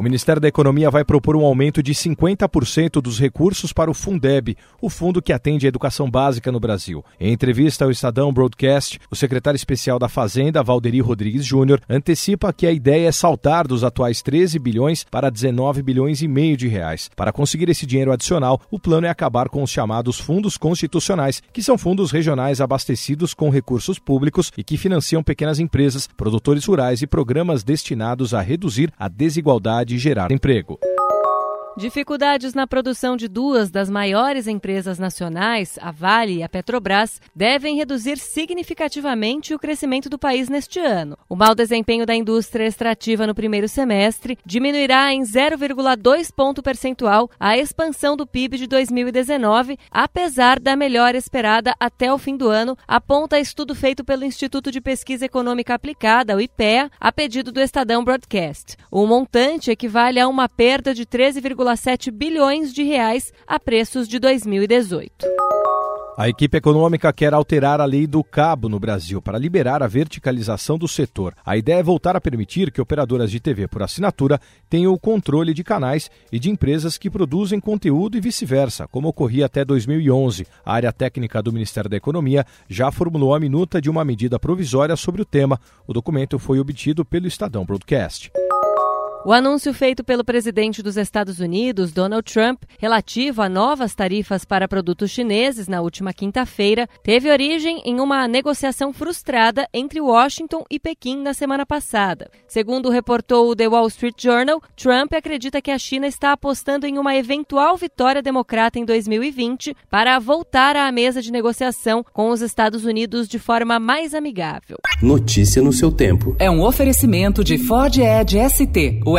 O Ministério da Economia vai propor um aumento de 50% dos recursos para o Fundeb, o fundo que atende a educação básica no Brasil. Em entrevista ao Estadão Broadcast, o secretário especial da Fazenda, Valderi Rodrigues Júnior, antecipa que a ideia é saltar dos atuais 13 bilhões para 19 bilhões e meio de reais. Para conseguir esse dinheiro adicional, o plano é acabar com os chamados fundos constitucionais, que são fundos regionais abastecidos com recursos públicos e que financiam pequenas empresas, produtores rurais e programas destinados a reduzir a desigualdade de gerar emprego. Dificuldades na produção de duas das maiores empresas nacionais, a Vale e a Petrobras, devem reduzir significativamente o crescimento do país neste ano. O mau desempenho da indústria extrativa no primeiro semestre diminuirá em 0,2 ponto percentual a expansão do PIB de 2019, apesar da melhora esperada até o fim do ano, aponta estudo feito pelo Instituto de Pesquisa Econômica Aplicada, o IPEA, a pedido do Estadão Broadcast. O montante equivale a uma perda de 13,5 1,7 bilhões de reais a preços de 2018. A equipe econômica quer alterar a lei do cabo no Brasil para liberar a verticalização do setor. A ideia é voltar a permitir que operadoras de TV por assinatura tenham o controle de canais e de empresas que produzem conteúdo e vice-versa, como ocorria até 2011. A área técnica do Ministério da Economia já formulou a minuta de uma medida provisória sobre o tema. O documento foi obtido pelo Estadão Broadcast. O anúncio feito pelo presidente dos Estados Unidos, Donald Trump, relativo a novas tarifas para produtos chineses na última quinta-feira, teve origem em uma negociação frustrada entre Washington e Pequim na semana passada. Segundo reportou o The Wall Street Journal, Trump acredita que a China está apostando em uma eventual vitória democrata em 2020 para voltar à mesa de negociação com os Estados Unidos de forma mais amigável. Notícia no seu tempo. É um oferecimento de Ford Edge ST o